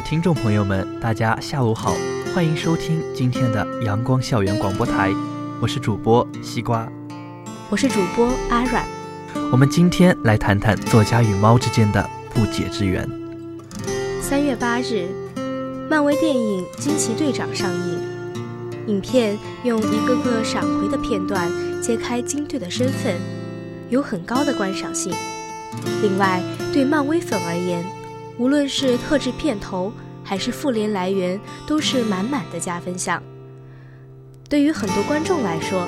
的听众朋友们，大家下午好，欢迎收听今天的阳光校园广播台，我是主播西瓜，我是主播阿软。我们今天来谈谈作家与猫之间的不解之缘。三月八日，漫威电影《惊奇队长》上映，影片用一个个闪回的片段揭开金队的身份，有很高的观赏性。另外，对漫威粉而言，无论是特制片头还是复联来源，都是满满的加分项。对于很多观众来说，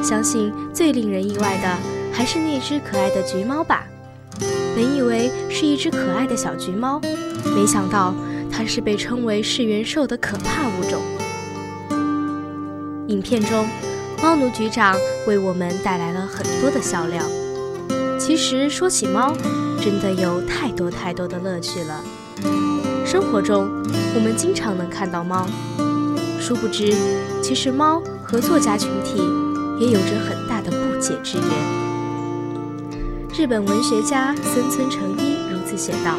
相信最令人意外的还是那只可爱的橘猫吧。本以为是一只可爱的小橘猫，没想到它是被称为噬元兽的可怕物种。影片中，猫奴局长为我们带来了很多的笑料。其实说起猫，真的有太多太多的乐趣了。生活中，我们经常能看到猫，殊不知，其实猫和作家群体也有着很大的不解之缘。日本文学家森村诚一如此写道：“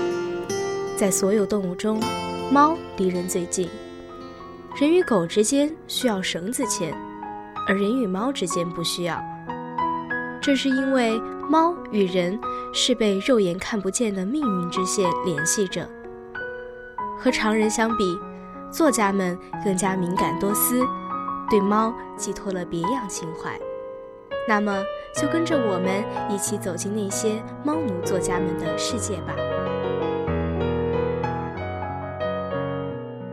在所有动物中，猫离人最近。人与狗之间需要绳子牵，而人与猫之间不需要。这是因为。”猫与人是被肉眼看不见的命运之线联系着。和常人相比，作家们更加敏感多思，对猫寄托了别样情怀。那么，就跟着我们一起走进那些猫奴作家们的世界吧。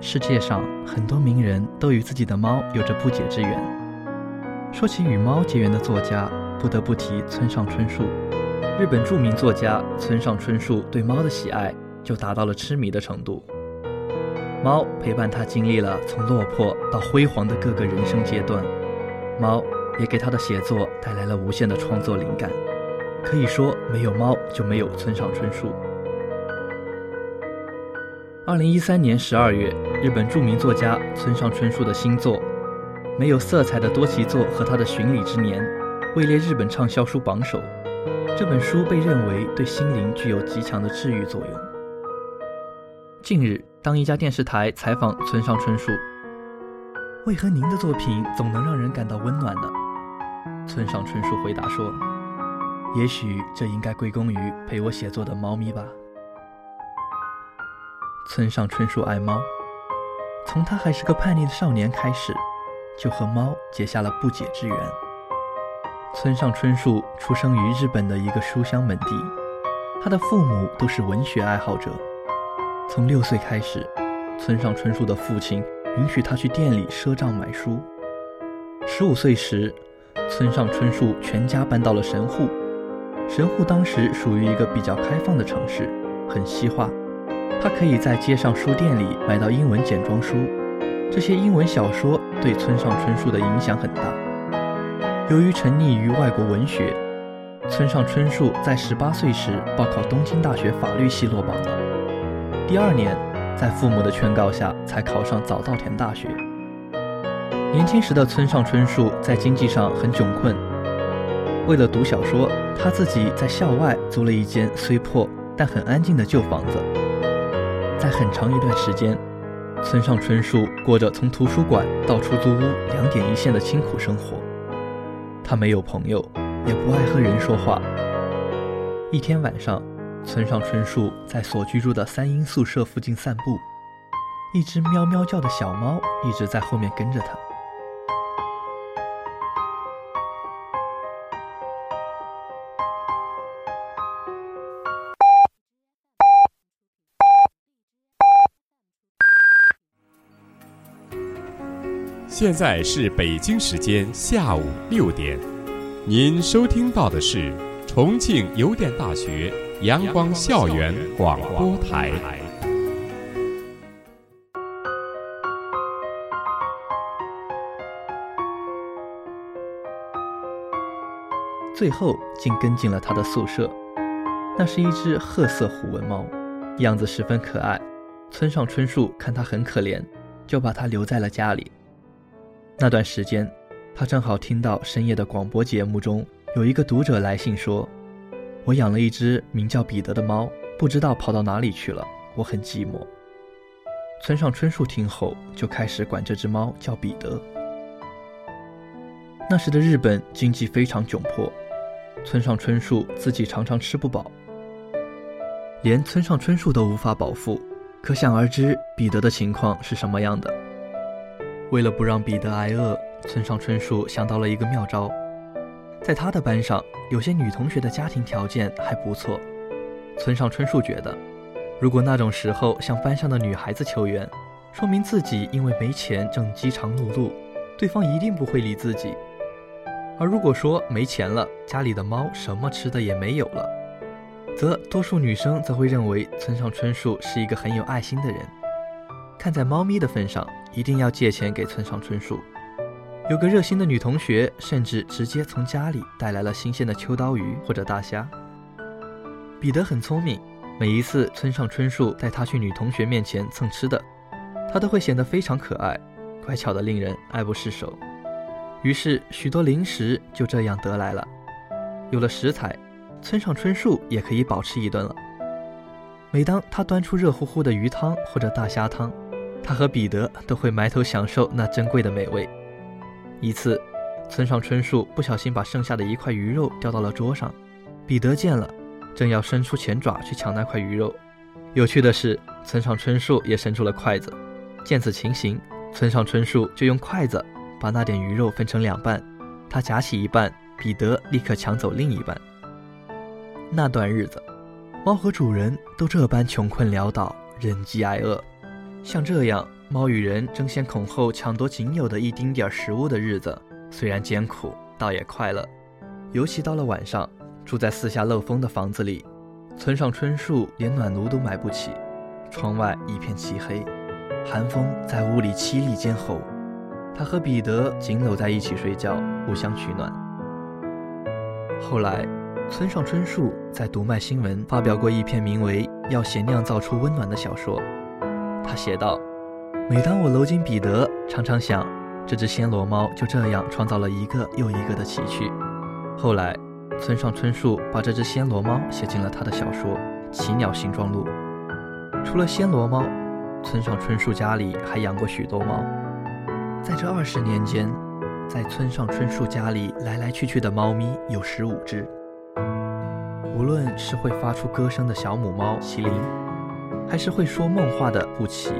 世界上很多名人都与自己的猫有着不解之缘。说起与猫结缘的作家。不得不提村上春树，日本著名作家村上春树对猫的喜爱就达到了痴迷的程度。猫陪伴他经历了从落魄到辉煌的各个人生阶段，猫也给他的写作带来了无限的创作灵感。可以说，没有猫就没有村上春树。二零一三年十二月，日本著名作家村上春树的新作《没有色彩的多奇作和他的巡礼之年》。位列日本畅销书榜首。这本书被认为对心灵具有极强的治愈作用。近日，当一家电视台采访村上春树，为何您的作品总能让人感到温暖呢？村上春树回答说：“也许这应该归功于陪我写作的猫咪吧。”村上春树爱猫，从他还是个叛逆的少年开始，就和猫结下了不解之缘。村上春树出生于日本的一个书香门第，他的父母都是文学爱好者。从六岁开始，村上春树的父亲允许他去店里赊账买书。十五岁时，村上春树全家搬到了神户。神户当时属于一个比较开放的城市，很西化。他可以在街上书店里买到英文简装书，这些英文小说对村上春树的影响很大。由于沉溺于外国文学，村上春树在十八岁时报考东京大学法律系落榜了。第二年，在父母的劝告下，才考上早稻田大学。年轻时的村上春树在经济上很窘困，为了读小说，他自己在校外租了一间虽破但很安静的旧房子。在很长一段时间，村上春树过着从图书馆到出租屋两点一线的清苦生活。他没有朋友，也不爱和人说话。一天晚上，村上春树在所居住的三英宿舍附近散步，一只喵喵叫的小猫一直在后面跟着他。现在是北京时间下午六点，您收听到的是重庆邮电大学阳光校园广播台。最后竟跟进了他的宿舍。那是一只褐色虎纹猫，样子十分可爱。村上春树看它很可怜，就把它留在了家里。那段时间，他正好听到深夜的广播节目中有一个读者来信说：“我养了一只名叫彼得的猫，不知道跑到哪里去了，我很寂寞。”村上春树听后就开始管这只猫叫彼得。那时的日本经济非常窘迫。村上春树自己常常吃不饱，连村上春树都无法饱腹，可想而知彼得的情况是什么样的。为了不让彼得挨饿，村上春树想到了一个妙招。在他的班上，有些女同学的家庭条件还不错。村上春树觉得，如果那种时候向班上的女孩子求援，说明自己因为没钱正饥肠辘辘，对方一定不会理自己。而如果说没钱了，家里的猫什么吃的也没有了，则多数女生则会认为村上春树是一个很有爱心的人，看在猫咪的份上，一定要借钱给村上春树。有个热心的女同学甚至直接从家里带来了新鲜的秋刀鱼或者大虾。彼得很聪明，每一次村上春树带他去女同学面前蹭吃的，他都会显得非常可爱，乖巧的令人爱不释手。于是，许多零食就这样得来了。有了食材，村上春树也可以饱吃一顿了。每当他端出热乎乎的鱼汤或者大虾汤，他和彼得都会埋头享受那珍贵的美味。一次，村上春树不小心把剩下的一块鱼肉掉到了桌上，彼得见了，正要伸出前爪去抢那块鱼肉。有趣的是，村上春树也伸出了筷子。见此情形，村上春树就用筷子。把那点鱼肉分成两半，他夹起一半，彼得立刻抢走另一半。那段日子，猫和主人都这般穷困潦倒，忍饥挨饿。像这样，猫与人争先恐后抢夺仅有的一丁点食物的日子，虽然艰苦，倒也快乐。尤其到了晚上，住在四下漏风的房子里，村上春树连暖炉都买不起，窗外一片漆黑，寒风在屋里凄厉尖吼。他和彼得紧搂在一起睡觉，互相取暖。后来，村上春树在读卖新闻发表过一篇名为《要鞋酿造出温暖》的小说。他写道：“每当我搂紧彼得，常常想，这只暹罗猫就这样创造了一个又一个的奇趣。”后来，村上春树把这只暹罗猫写进了他的小说《奇鸟形状录》。除了暹罗猫，村上春树家里还养过许多猫。在这二十年间，在村上春树家里来来去去的猫咪有十五只。无论是会发出歌声的小母猫麒麟，还是会说梦话的布奇，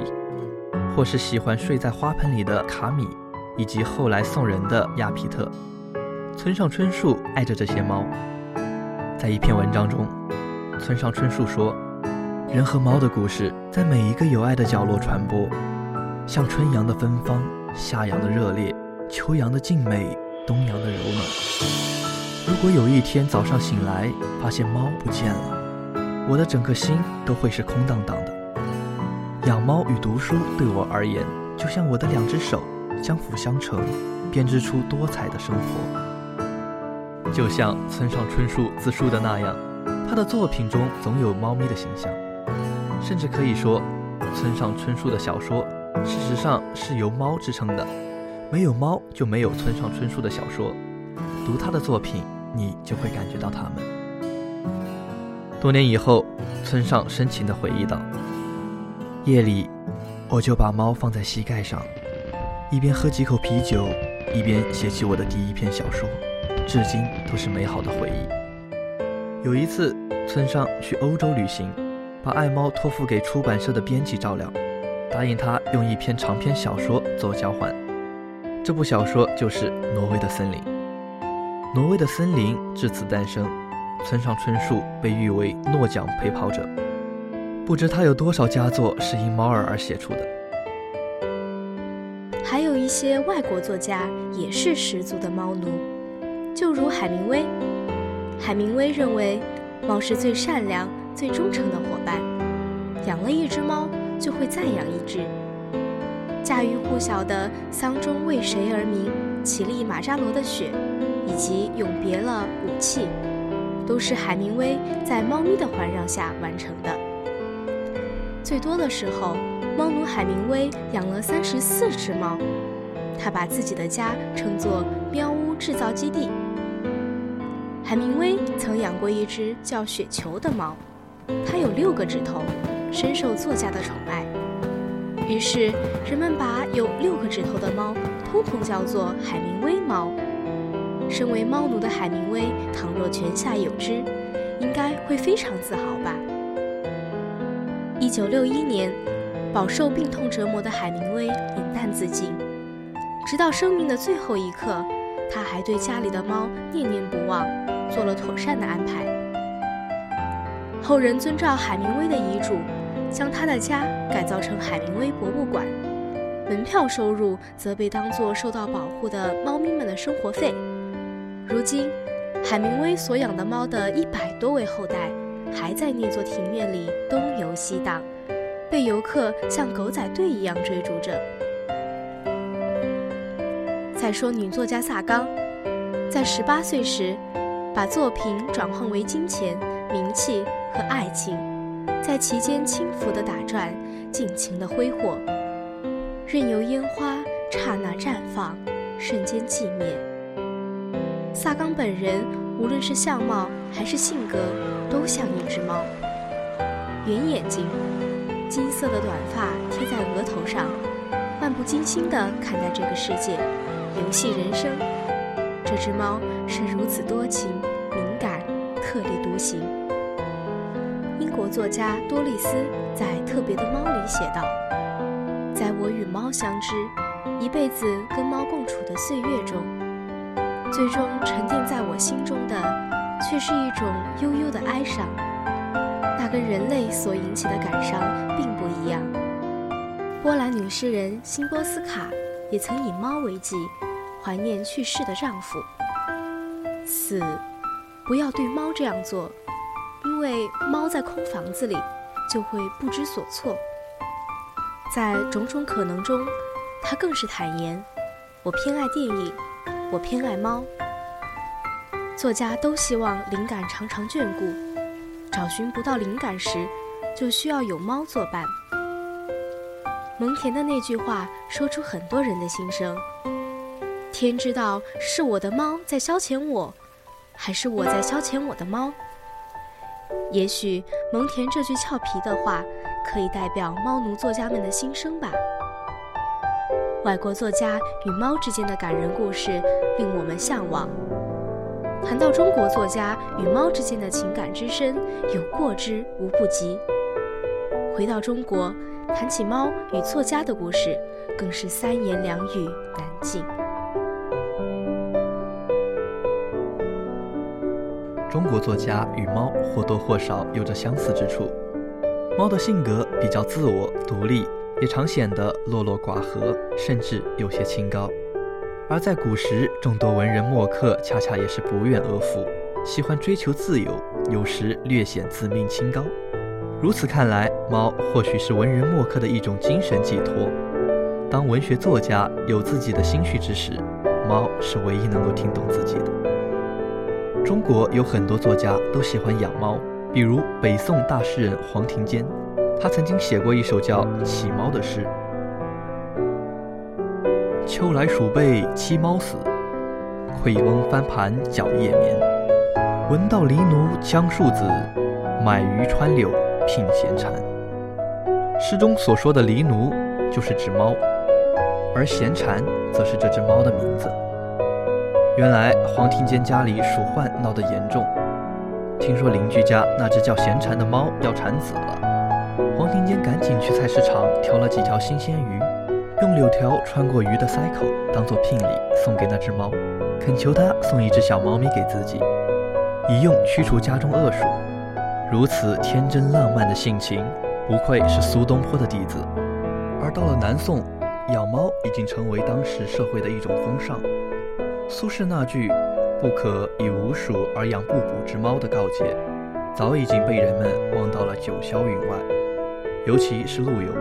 或是喜欢睡在花盆里的卡米，以及后来送人的亚皮特，村上春树爱着这些猫。在一篇文章中，村上春树说：“人和猫的故事在每一个有爱的角落传播，像春阳的芬芳。”夏阳的热烈，秋阳的静美，冬阳的柔暖。如果有一天早上醒来，发现猫不见了，我的整个心都会是空荡荡的。养猫与读书对我而言，就像我的两只手相辅相成，编织出多彩的生活。就像村上春树自述的那样，他的作品中总有猫咪的形象，甚至可以说，村上春树的小说。事实上是由猫支撑的，没有猫就没有村上春树的小说。读他的作品，你就会感觉到他们。多年以后，村上深情地回忆道：“夜里，我就把猫放在膝盖上，一边喝几口啤酒，一边写起我的第一篇小说，至今都是美好的回忆。”有一次，村上去欧洲旅行，把爱猫托付给出版社的编辑照料。答应他用一篇长篇小说做交换，这部小说就是《挪威的森林》。挪威的森林至此诞生，村上春树被誉为诺奖陪跑者。不知他有多少佳作是因猫儿而写出的。还有一些外国作家也是十足的猫奴，就如海明威。海明威认为，猫是最善良、最忠诚的伙伴。养了一只猫，就会再养一只。家喻户晓的“丧钟为谁而鸣”、“乞力马扎罗的雪”，以及“永别了，武器”，都是海明威在猫咪的环绕下完成的。最多的时候，猫奴海明威养了三十四只猫。他把自己的家称作“喵屋制造基地”。海明威曾养过一只叫雪球的猫，它有六个指头，深受作家的宠爱。于是人们把有六个指头的猫通通叫做海明威猫。身为猫奴的海明威，倘若泉下有知，应该会非常自豪吧。一九六一年，饱受病痛折磨的海明威饮弹自尽。直到生命的最后一刻，他还对家里的猫念念不忘，做了妥善的安排。后人遵照海明威的遗嘱，将他的家改造成海明威博物馆，门票收入则被当作受到保护的猫咪们的生活费。如今，海明威所养的猫的一百多位后代，还在那座庭院里东游西荡，被游客像狗仔队一样追逐着。再说女作家萨冈，在十八岁时，把作品转换为金钱、名气和爱情，在其间轻浮的打转，尽情的挥霍，任由烟花刹那绽放，瞬间寂灭。萨冈本人无论是相貌还是性格，都像一只猫，圆眼睛，金色的短发贴在额头上，漫不经心地看待这个世界。游戏人生，这只猫是如此多情、敏感、特立独行。英国作家多丽丝在《特别的猫》里写道：“在我与猫相知，一辈子跟猫共处的岁月中，最终沉淀在我心中的，却是一种悠悠的哀伤。那跟人类所引起的感伤并不一样。”波兰女诗人辛波斯卡也曾以猫为祭。怀念去世的丈夫。四，不要对猫这样做，因为猫在空房子里就会不知所措。在种种可能中，他更是坦言：我偏爱电影，我偏爱猫。作家都希望灵感常常眷顾，找寻不到灵感时，就需要有猫作伴。蒙恬的那句话说出很多人的心声。天知道是我的猫在消遣我，还是我在消遣我的猫。也许蒙恬这句俏皮的话，可以代表猫奴作家们的心声吧。外国作家与猫之间的感人故事令我们向往。谈到中国作家与猫之间的情感之深，有过之无不及。回到中国，谈起猫与作家的故事，更是三言两语难尽。中国作家与猫或多或少有着相似之处。猫的性格比较自我独立，也常显得落落寡合，甚至有些清高。而在古时，众多文人墨客恰恰也是不愿阿附，喜欢追求自由，有时略显自命清高。如此看来，猫或许是文人墨客的一种精神寄托。当文学作家有自己的心绪之时，猫是唯一能够听懂自己的。中国有很多作家都喜欢养猫，比如北宋大诗人黄庭坚，他曾经写过一首叫《乞猫》的诗：秋来鼠辈栖猫死，愧翁翻盘搅夜眠。闻道狸奴将庶子，买鱼穿柳聘闲蝉。诗中所说的狸奴就是指猫，而闲蝉则是这只猫的名字。原来黄庭坚家里鼠患闹得严重，听说邻居家那只叫闲蝉的猫要产子了，黄庭坚赶紧去菜市场挑了几条新鲜鱼，用柳条穿过鱼的腮口当做聘礼送给那只猫，恳求他送一只小猫咪给自己，以用驱除家中恶鼠。如此天真浪漫的性情，不愧是苏东坡的弟子。而到了南宋，养猫已经成为当时社会的一种风尚。苏轼那句不可以无鼠而养不捕之猫的告诫，早已经被人们忘到了九霄云外。尤其是陆游，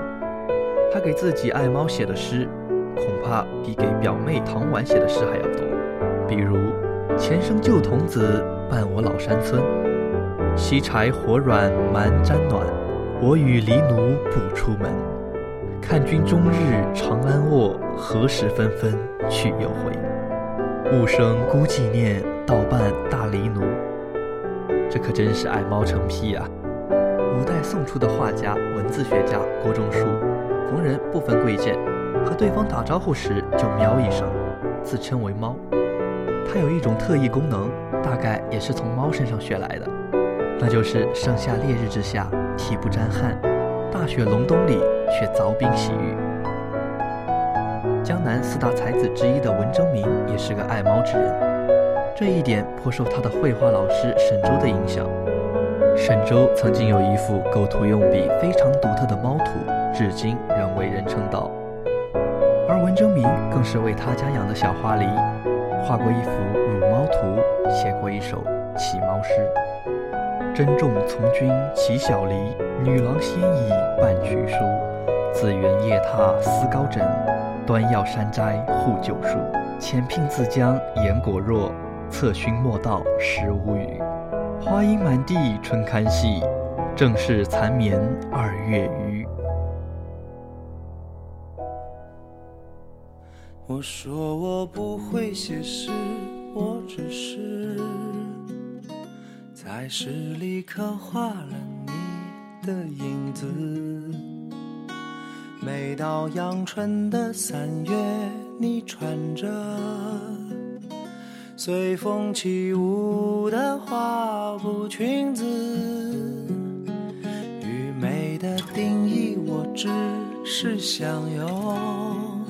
他给自己爱猫写的诗，恐怕比给表妹唐婉写的诗还要多。比如“前生旧童子伴我老山村，西柴火软蛮毡暖，我与狸奴不出门。看君终日长安卧，何时纷纷去又回？物生孤寂念，倒伴大狸奴。”这可真是爱猫成癖啊！五代宋初的画家、文字学家郭仲舒，逢人不分贵贱，和对方打招呼时就喵一声，自称为猫。它有一种特异功能，大概也是从猫身上学来的，那就是盛夏烈日之下体不沾汗，大雪隆冬里却凿冰洗浴。江南四大才子之一的文征明也是个爱猫之人，这一点颇受他的绘画老师沈周的影响。沈周曾经有一幅构图用笔非常独特的猫图，至今仍为人称道。而文征明更是为他家养的小花狸画过一幅乳猫图，写过一首乞猫诗：“珍重从军乞小狸，女郎先已伴曲书。自园夜踏思高枕，端药山斋护旧书。浅聘自将言果若，侧熏莫道时无语。”花阴满地春堪细，正是残眠二月余。我说我不会写诗，我只是在诗里刻画了你的影子。每到阳春的三月，你穿着。随风起舞的花布裙子，与美的定义，我只是想用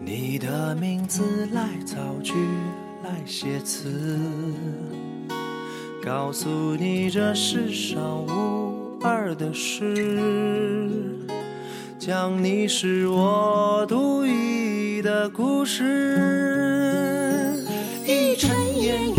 你的名字来造句，来写词，告诉你这世上无二的事，讲你是我独一的故事。转眼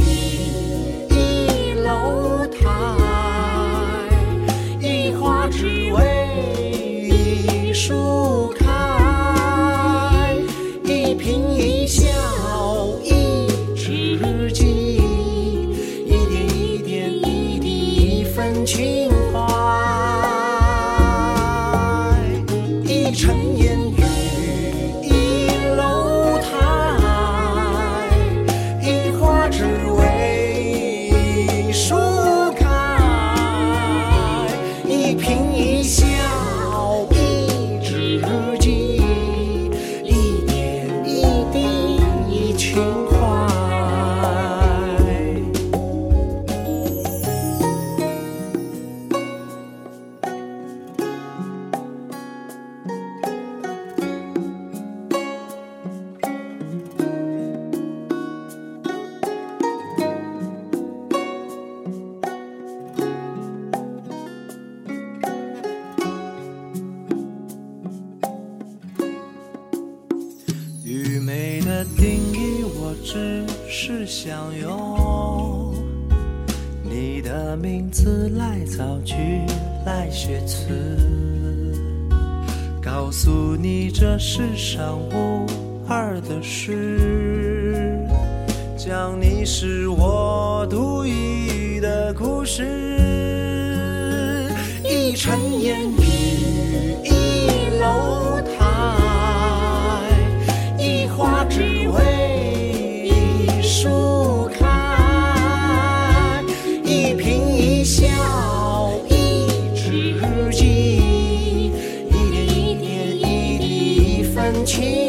一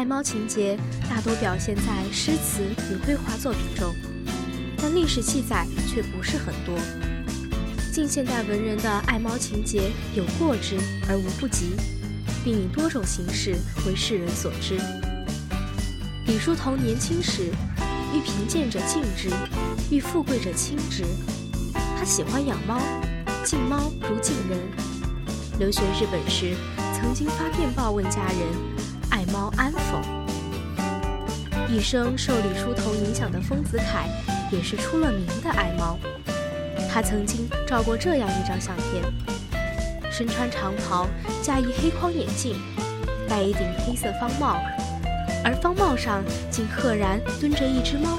爱猫情节大多表现在诗词与绘画作品中，但历史记载却不是很多。近现代文人的爱猫情节有过之而无不及，并以多种形式为世人所知。李叔同年轻时，遇贫贱者敬之，遇富贵者亲之。他喜欢养猫，敬猫如敬人。留学日本时，曾经发电报问家人。安否？一生受李叔同影响的丰子恺也是出了名的爱猫。他曾经照过这样一张相片：身穿长袍，架一黑框眼镜，戴一顶黑色方帽，而方帽上竟赫然蹲着一只猫。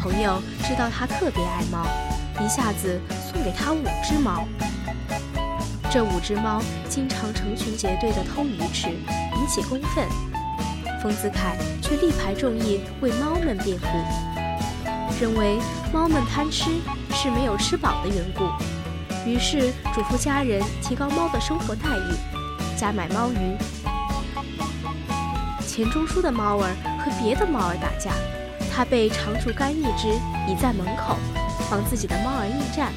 朋友知道他特别爱猫，一下子送给他五只猫。这五只猫经常成群结队地偷鱼吃，引起公愤。丰子恺却力排众议为猫们辩护，认为猫们贪吃是没有吃饱的缘故，于是嘱咐家人提高猫的生活待遇，加买猫鱼。钱钟书的猫儿和别的猫儿打架，他被长竹竿一只倚在门口，帮自己的猫儿应战。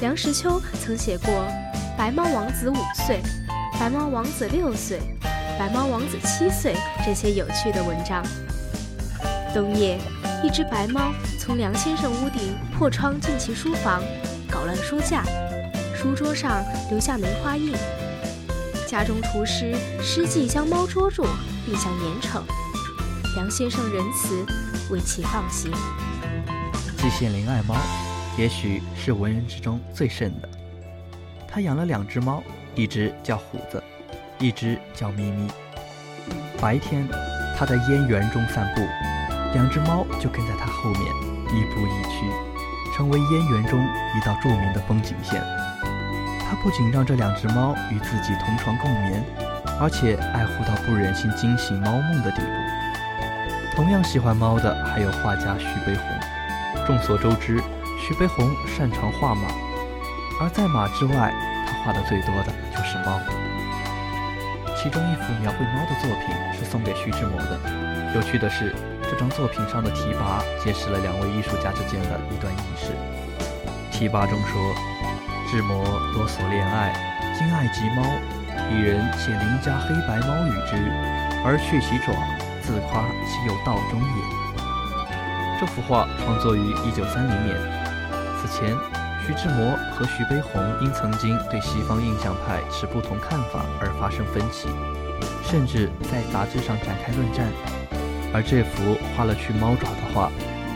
梁实秋曾写过《白猫王子五岁》《白猫王子六岁》《白猫王子七岁》这些有趣的文章。冬夜，一只白猫从梁先生屋顶破窗进其书房，搞乱书架，书桌上留下梅花印。家中厨师施计将猫捉住，并想严惩。梁先生仁慈，为其放行。季羡林爱猫。也许是文人之中最甚的。他养了两只猫，一只叫虎子，一只叫咪咪。白天，他在烟园中散步，两只猫就跟在它后面，亦步亦趋，成为烟园中一道著名的风景线。他不仅让这两只猫与自己同床共眠，而且爱护到不忍心惊醒猫梦的地步。同样喜欢猫的还有画家徐悲鸿。众所周知。徐悲鸿擅长画马，而在马之外，他画的最多的就是猫。其中一幅描绘猫的作品是送给徐志摩的。有趣的是，这张作品上的题跋揭示了两位艺术家之间的一段轶事。题跋中说：“志摩多所恋爱，今爱及猫，一人写邻家黑白猫与之，而去其爪，自夸其有道中也。”这幅画创作于一九三零年。此前，徐志摩和徐悲鸿因曾经对西方印象派持不同看法而发生分歧，甚至在杂志上展开论战。而这幅画了去猫爪的画，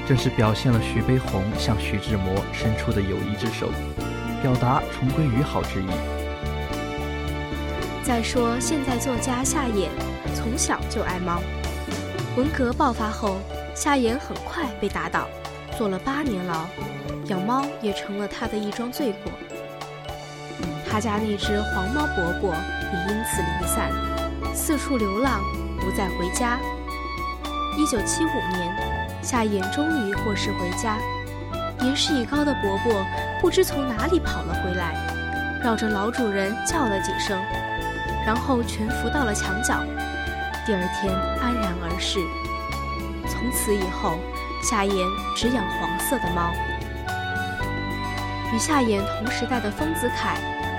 正是表现了徐悲鸿向徐志摩伸出的友谊之手，表达重归于好之意。再说，现代作家夏衍从小就爱猫，文革爆发后，夏衍很快被打倒，坐了八年牢。养猫也成了他的一桩罪过。他家那只黄猫伯伯也因此离散，四处流浪，不再回家。一九七五年，夏衍终于获释回家，年事已高的伯伯不知从哪里跑了回来，绕着老主人叫了几声，然后蜷伏到了墙角，第二天安然而逝。从此以后，夏衍只养黄色的猫。与夏衍同时代的丰子恺，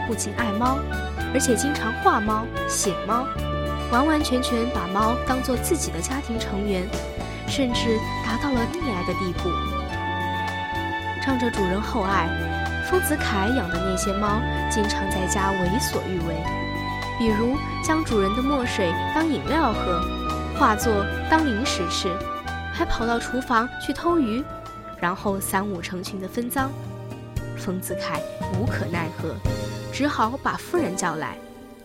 不仅爱猫，而且经常画猫、写猫，完完全全把猫当做自己的家庭成员，甚至达到了溺爱的地步。仗着主人厚爱，丰子恺养的那些猫经常在家为所欲为，比如将主人的墨水当饮料喝，画作当零食吃，还跑到厨房去偷鱼，然后三五成群的分赃。丰子恺无可奈何，只好把夫人叫来，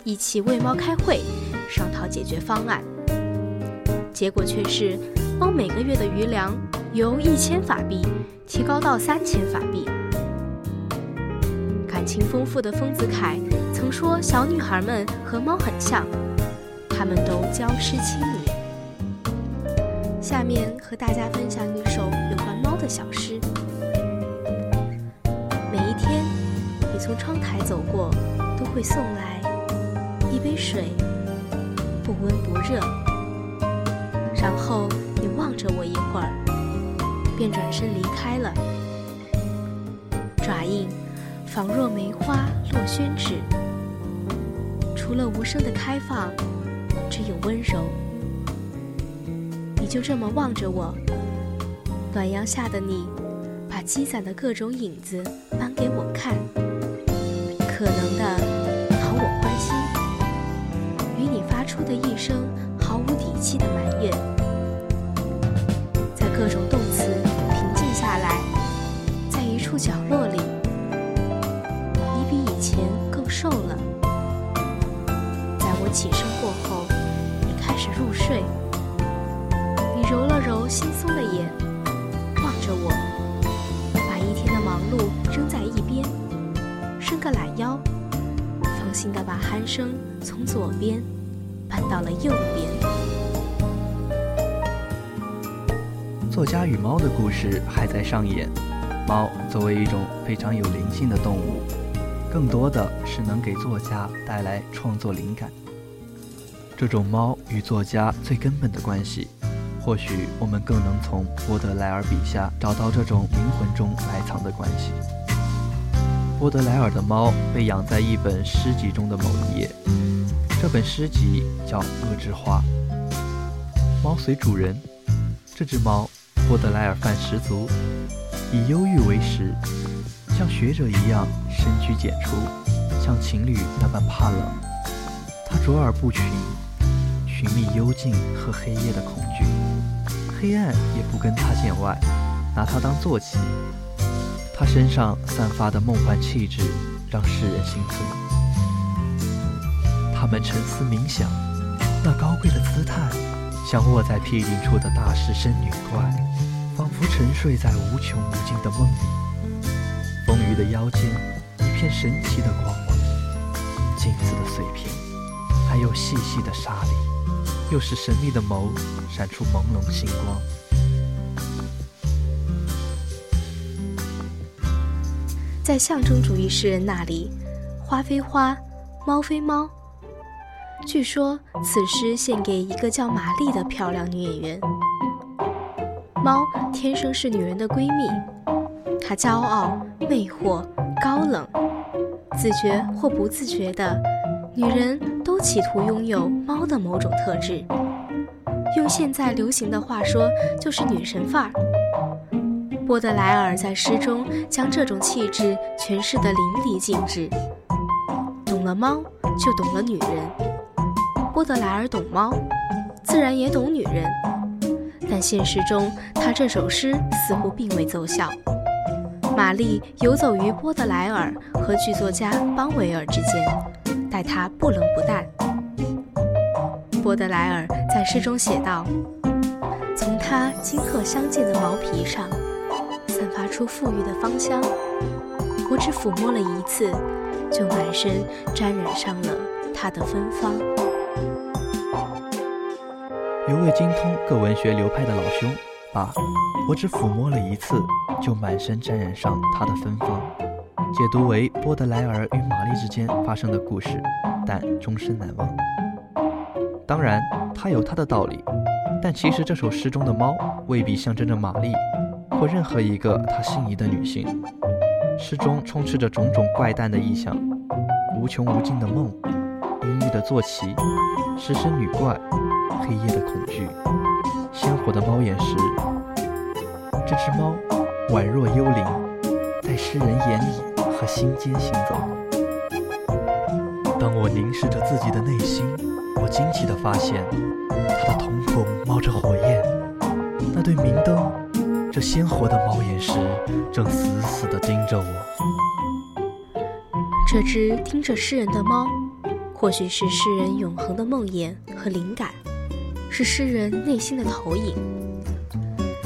一起为猫开会，商讨解决方案。结果却是，猫每个月的余粮由一千法币提高到三千法币。感情丰富的丰子恺曾说：“小女孩们和猫很像，她们都娇湿亲。”下面和大家分享一首有关猫的小诗。每一天，你从窗台走过，都会送来一杯水，不温不热。然后你望着我一会儿，便转身离开了。爪印仿若梅花落宣纸，除了无声的开放，只有温柔。你就这么望着我，暖阳下的你，把积攒的各种影子搬给我看，可能的讨我欢心，与你发出的一声毫无底气的埋怨，在各种动词平静下来，在一处角落里，你比以前更瘦了。在我起身过后，你开始入睡。你揉了揉惺忪的眼，望着我，把一天的忙碌扔在一边，伸个懒腰，放心的把鼾声从左边搬到了右边。作家与猫的故事还在上演。猫作为一种非常有灵性的动物，更多的是能给作家带来创作灵感。这种猫与作家最根本的关系，或许我们更能从波德莱尔笔下找到这种灵魂中埋藏的关系。波德莱尔的猫被养在一本诗集中的某一页，这本诗集叫《恶之花》。猫随主人，这只猫波德莱尔范十足，以忧郁为食，像学者一样深居简出，像情侣那般怕冷。它卓尔不群，寻觅幽静和黑夜的恐惧，黑暗也不跟他见外，拿他当坐骑。他身上散发的梦幻气质让世人心醉。他们沉思冥想，那高贵的姿态，像卧在僻静处的大师生女怪，仿佛沉睡在无穷无尽的梦里。丰腴的腰间，一片神奇的光芒，镜子的碎片，还有细细的沙粒，又是神秘的眸闪出朦胧星光。在象征主义诗人那里，花非花，猫非猫。据说此诗献给一个叫玛丽的漂亮女演员。猫天生是女人的闺蜜，她骄傲、魅惑、高冷，自觉或不自觉的，女人都企图拥有猫的某种特质。用现在流行的话说，就是女神范儿。波德莱尔在诗中将这种气质诠释得淋漓尽致。懂了猫，就懂了女人。波德莱尔懂猫，自然也懂女人。但现实中，他这首诗似乎并未奏效。玛丽游走于波德莱尔和剧作家邦维尔之间，待他不冷不淡。波德莱尔在诗中写道：“从他金褐相间的毛皮上。”散发出馥郁的芳香，我只抚摸了一次，就满身沾染上了它的芬芳。有位精通各文学流派的老兄，把“我只抚摸了一次，就满身沾染上它的芬芳”解读为波德莱尔与玛丽之间发生的故事，但终身难忘。当然，他有他的道理，但其实这首诗中的猫未必象征着玛丽。或任何一个他心仪的女性，诗中充斥着种种怪诞的意象：无穷无尽的梦，阴郁的坐骑，食身女怪，黑夜的恐惧，鲜活的猫眼石。这只猫宛若幽灵，在诗人眼里和心间行走。当我凝视着自己的内心，我惊奇地发现，它的瞳孔冒着火焰。那对明灯，这鲜活的猫眼石正死死地盯着我。这只盯着诗人的猫，或许是诗人永恒的梦魇和灵感，是诗人内心的投影。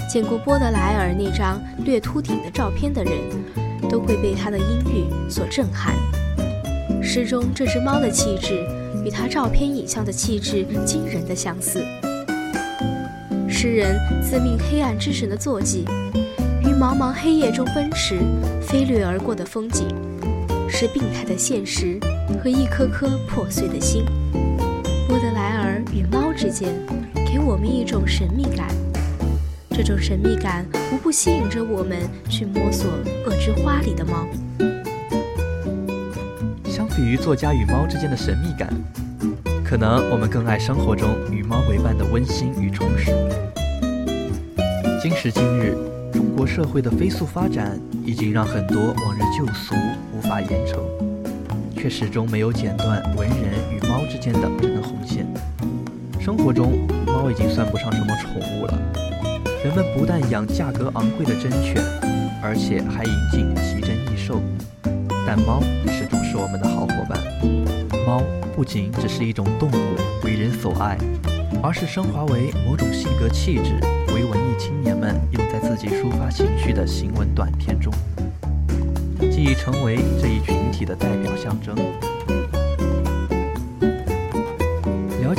见过波德莱尔那张略秃顶的照片的人，都会被他的阴郁所震撼。诗中这只猫的气质，与他照片影像的气质惊人的相似。诗人自命黑暗之神的坐骑，于茫茫黑夜中奔驰，飞掠而过的风景，是病态的现实和一颗颗破碎的心。波德莱尔与猫之间，给我们一种神秘感，这种神秘感无不吸引着我们去摸索恶之花里的猫。相比于作家与猫之间的神秘感，可能我们更爱生活中与猫为伴的温馨与充实。今时今日，中国社会的飞速发展已经让很多往日旧俗无法言承，却始终没有剪断文人与猫之间的这根红线。生活中，猫已经算不上什么宠物了。人们不但养价格昂贵的真犬，而且还引进奇珍异兽，但猫始终是我们的好伙伴。猫不仅只是一种动物，为人所爱。而是升华为某种性格气质，为文艺青年们用在自己抒发情绪的行文短片中，既已成为这一群体的代表象征。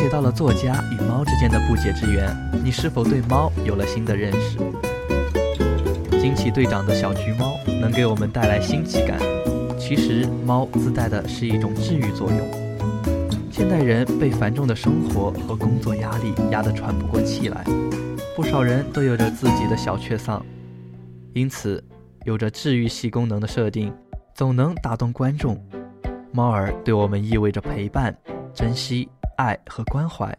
解到了作家与猫之间的不解之缘，你是否对猫有了新的认识？惊奇队长的小橘猫能给我们带来新奇感，其实猫自带的是一种治愈作用。现代人被繁重的生活和工作压力压得喘不过气来，不少人都有着自己的小确丧，因此有着治愈系功能的设定，总能打动观众。猫儿对我们意味着陪伴、珍惜、爱和关怀，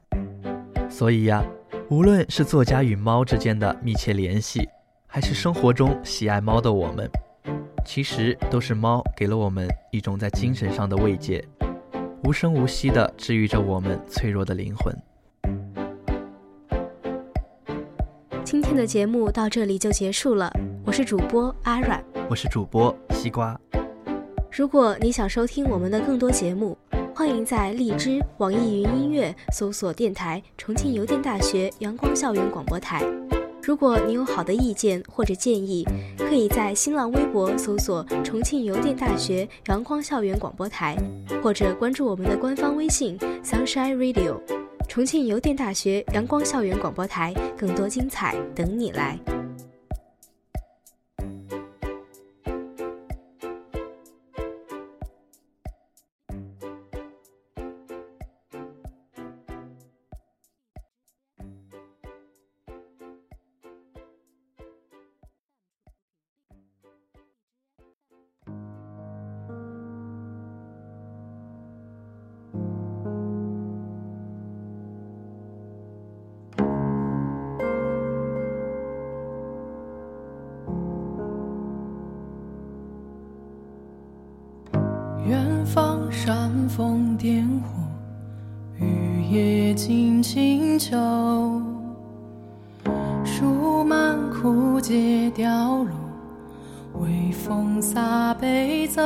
所以呀，无论是作家与猫之间的密切联系，还是生活中喜爱猫的我们，其实都是猫给了我们一种在精神上的慰藉。无声无息地治愈着我们脆弱的灵魂。今天的节目到这里就结束了，我是主播阿软，我是主播西瓜。如果你想收听我们的更多节目，欢迎在荔枝、网易云音乐搜索电台“重庆邮电大学阳光校园广播台”。如果你有好的意见或者建议，可以在新浪微博搜索“重庆邮电大学阳光校园广播台”，或者关注我们的官方微信 “Sunshine Radio”，重庆邮电大学阳光校园广播台，更多精彩等你来。远方煽风点火，雨夜静清秋，树满枯竭凋落，微风洒悲奏。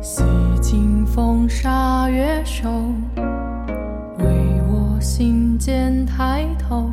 洗尽风沙月瘦。心间抬头，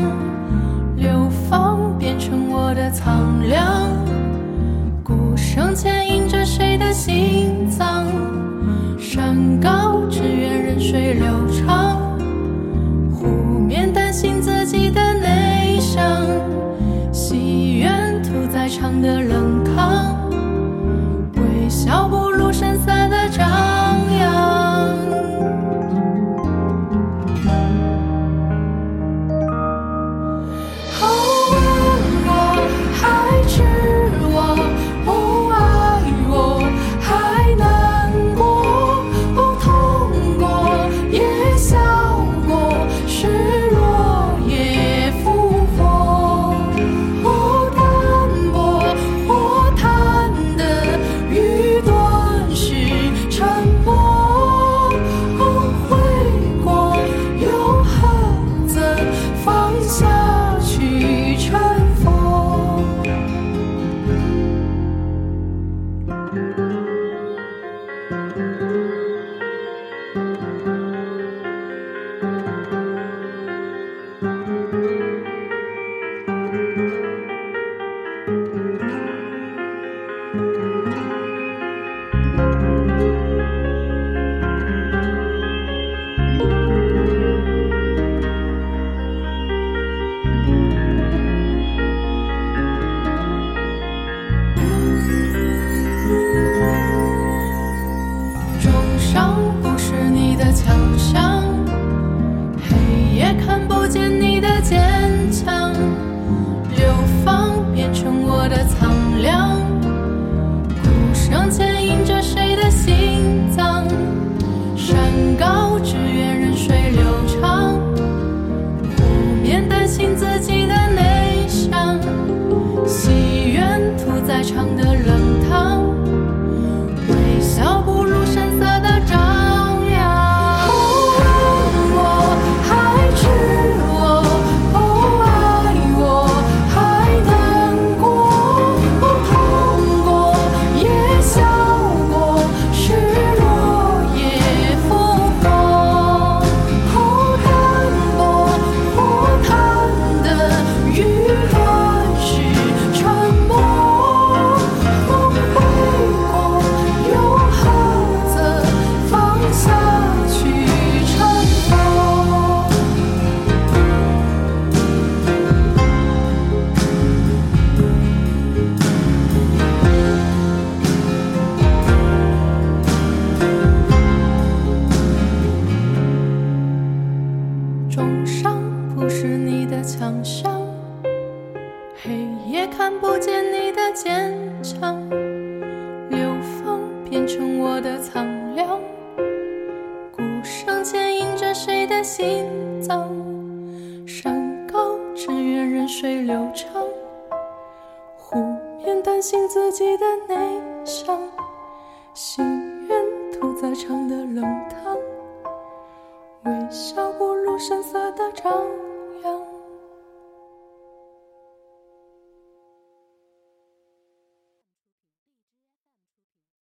坚